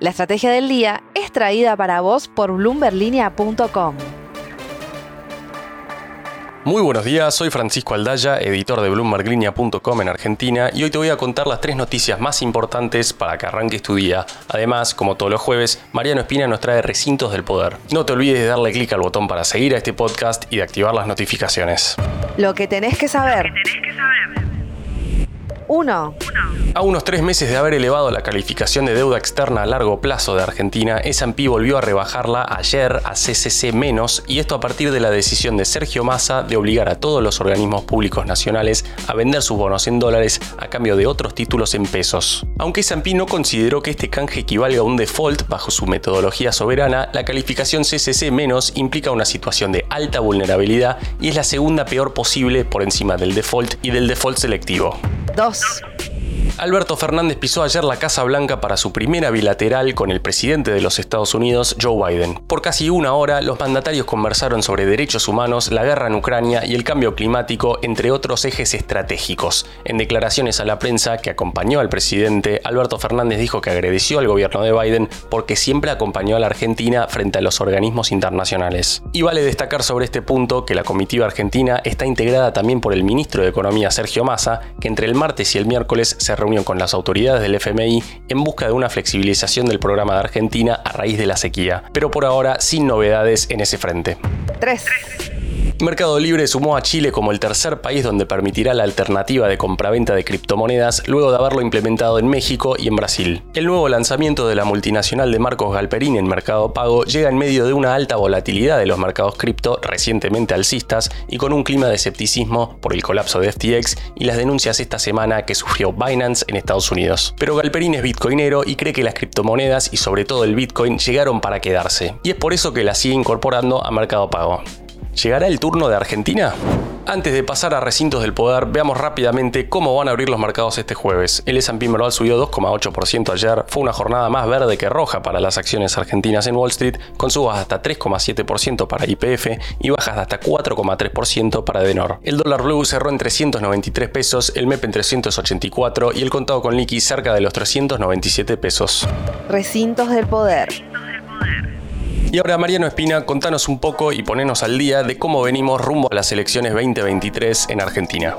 La estrategia del día es traída para vos por bloomberlinia.com. Muy buenos días, soy Francisco Aldaya, editor de BloombergLinea.com en Argentina y hoy te voy a contar las tres noticias más importantes para que arranques tu día. Además, como todos los jueves, Mariano Espina nos trae recintos del poder. No te olvides de darle clic al botón para seguir a este podcast y de activar las notificaciones. Lo que tenés que saber. 1. A unos tres meses de haber elevado la calificación de deuda externa a largo plazo de Argentina, S&P volvió a rebajarla ayer a CCC- y esto a partir de la decisión de Sergio Massa de obligar a todos los organismos públicos nacionales a vender sus bonos en dólares a cambio de otros títulos en pesos. Aunque S&P no consideró que este canje equivalga a un default bajo su metodología soberana, la calificación CCC- implica una situación de alta vulnerabilidad y es la segunda peor posible por encima del default y del default selectivo. 2. Alberto Fernández pisó ayer la Casa Blanca para su primera bilateral con el presidente de los Estados Unidos, Joe Biden. Por casi una hora, los mandatarios conversaron sobre derechos humanos, la guerra en Ucrania y el cambio climático, entre otros ejes estratégicos. En declaraciones a la prensa que acompañó al presidente, Alberto Fernández dijo que agradeció al gobierno de Biden porque siempre acompañó a la Argentina frente a los organismos internacionales. Y vale destacar sobre este punto que la comitiva argentina está integrada también por el ministro de Economía Sergio Massa, que entre el martes y el miércoles se reunió con las autoridades del FMI en busca de una flexibilización del programa de Argentina a raíz de la sequía, pero por ahora sin novedades en ese frente. 3. Mercado Libre sumó a Chile como el tercer país donde permitirá la alternativa de compraventa de criptomonedas luego de haberlo implementado en México y en Brasil. El nuevo lanzamiento de la multinacional de Marcos Galperín en Mercado Pago llega en medio de una alta volatilidad de los mercados cripto recientemente alcistas y con un clima de escepticismo por el colapso de FTX y las denuncias esta semana que sufrió Binance en Estados Unidos. Pero Galperín es bitcoinero y cree que las criptomonedas y sobre todo el bitcoin llegaron para quedarse. Y es por eso que la sigue incorporando a Mercado Pago. ¿Llegará el turno de Argentina? Antes de pasar a recintos del poder, veamos rápidamente cómo van a abrir los mercados este jueves. El S&P Merval subió 2,8% ayer, fue una jornada más verde que roja para las acciones argentinas en Wall Street, con subas de hasta 3,7% para IPF y bajas de hasta 4,3% para Denor. El dólar blue cerró en 393 pesos, el MEP en 384 y el contado con liqui cerca de los 397 pesos. Recintos del poder. Y ahora, Mariano Espina, contanos un poco y ponenos al día de cómo venimos rumbo a las elecciones 2023 en Argentina.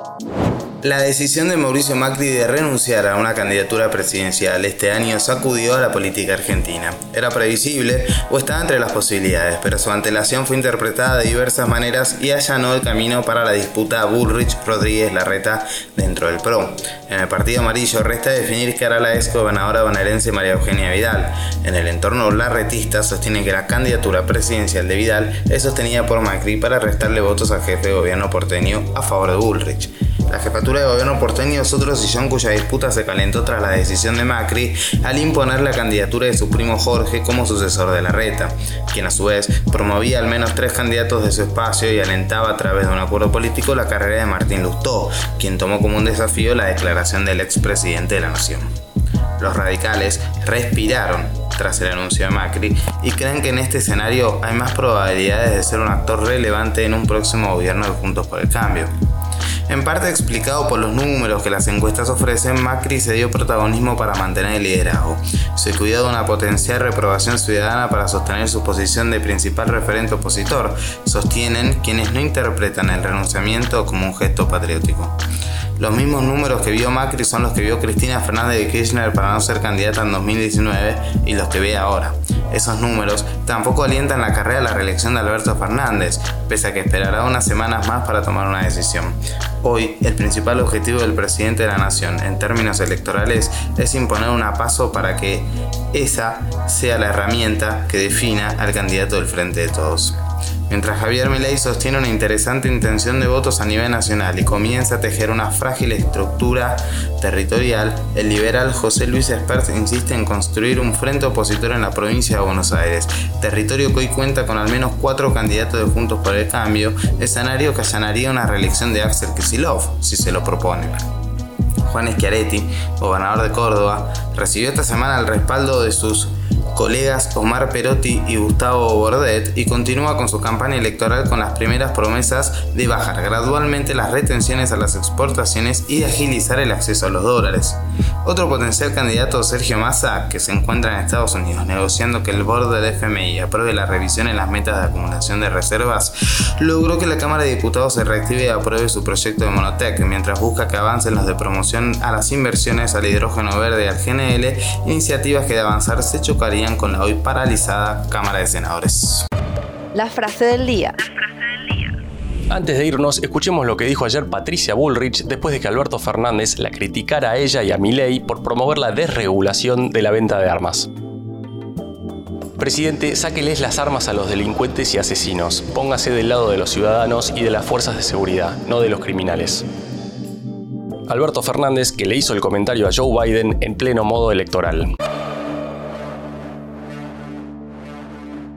La decisión de Mauricio Macri de renunciar a una candidatura presidencial este año sacudió a la política argentina. Era previsible o estaba entre las posibilidades, pero su antelación fue interpretada de diversas maneras y allanó el camino para la disputa Bullrich-Rodríguez-Larreta dentro del PRO. En el partido amarillo resta definir qué hará la ex gobernadora bonaerense María Eugenia Vidal. En el entorno larretista sostienen que la candidatura presidencial de Vidal es sostenida por Macri para restarle votos al jefe de gobierno porteño a favor de Bullrich. La jefatura de gobierno porteño es otro sillón cuya disputa se calentó tras la decisión de Macri al imponer la candidatura de su primo Jorge como sucesor de la reta, quien a su vez promovía al menos tres candidatos de su espacio y alentaba a través de un acuerdo político la carrera de Martín Lustó, quien tomó como un desafío la declaración del expresidente de la nación. Los radicales respiraron tras el anuncio de Macri y creen que en este escenario hay más probabilidades de ser un actor relevante en un próximo gobierno de Juntos por el Cambio. En parte explicado por los números que las encuestas ofrecen, Macri se dio protagonismo para mantener el liderazgo. Se cuidó de una potencial reprobación ciudadana para sostener su posición de principal referente opositor, sostienen quienes no interpretan el renunciamiento como un gesto patriótico. Los mismos números que vio Macri son los que vio Cristina Fernández de Kirchner para no ser candidata en 2019 y los que ve ahora. Esos números tampoco alientan la carrera a la reelección de Alberto Fernández, pese a que esperará unas semanas más para tomar una decisión. Hoy, el principal objetivo del presidente de la Nación en términos electorales es imponer una paso para que esa sea la herramienta que defina al candidato del Frente de Todos. Mientras Javier Milei sostiene una interesante intención de votos a nivel nacional y comienza a tejer una frágil estructura territorial, el liberal José Luis Espert insiste en construir un frente opositor en la provincia de Buenos Aires, territorio que hoy cuenta con al menos cuatro candidatos de Juntos por el Cambio, escenario que allanaría una reelección de Axel Kicillof, si se lo propone. Juan Schiaretti, gobernador de Córdoba, recibió esta semana el respaldo de sus colegas Omar Perotti y Gustavo Bordet y continúa con su campaña electoral con las primeras promesas de bajar gradualmente las retenciones a las exportaciones y de agilizar el acceso a los dólares. Otro potencial candidato, Sergio Massa, que se encuentra en Estados Unidos negociando que el borde del FMI apruebe la revisión en las metas de acumulación de reservas, logró que la Cámara de Diputados se reactive y apruebe su proyecto de Monotec, mientras busca que avancen los de promoción a las inversiones al hidrógeno verde y al GNL, iniciativas que de avanzar se chocarían con la hoy paralizada Cámara de Senadores. La frase del día. Antes de irnos, escuchemos lo que dijo ayer Patricia Bullrich después de que Alberto Fernández la criticara a ella y a Milei por promover la desregulación de la venta de armas. Presidente, sáqueles las armas a los delincuentes y asesinos. Póngase del lado de los ciudadanos y de las fuerzas de seguridad, no de los criminales. Alberto Fernández, que le hizo el comentario a Joe Biden en pleno modo electoral.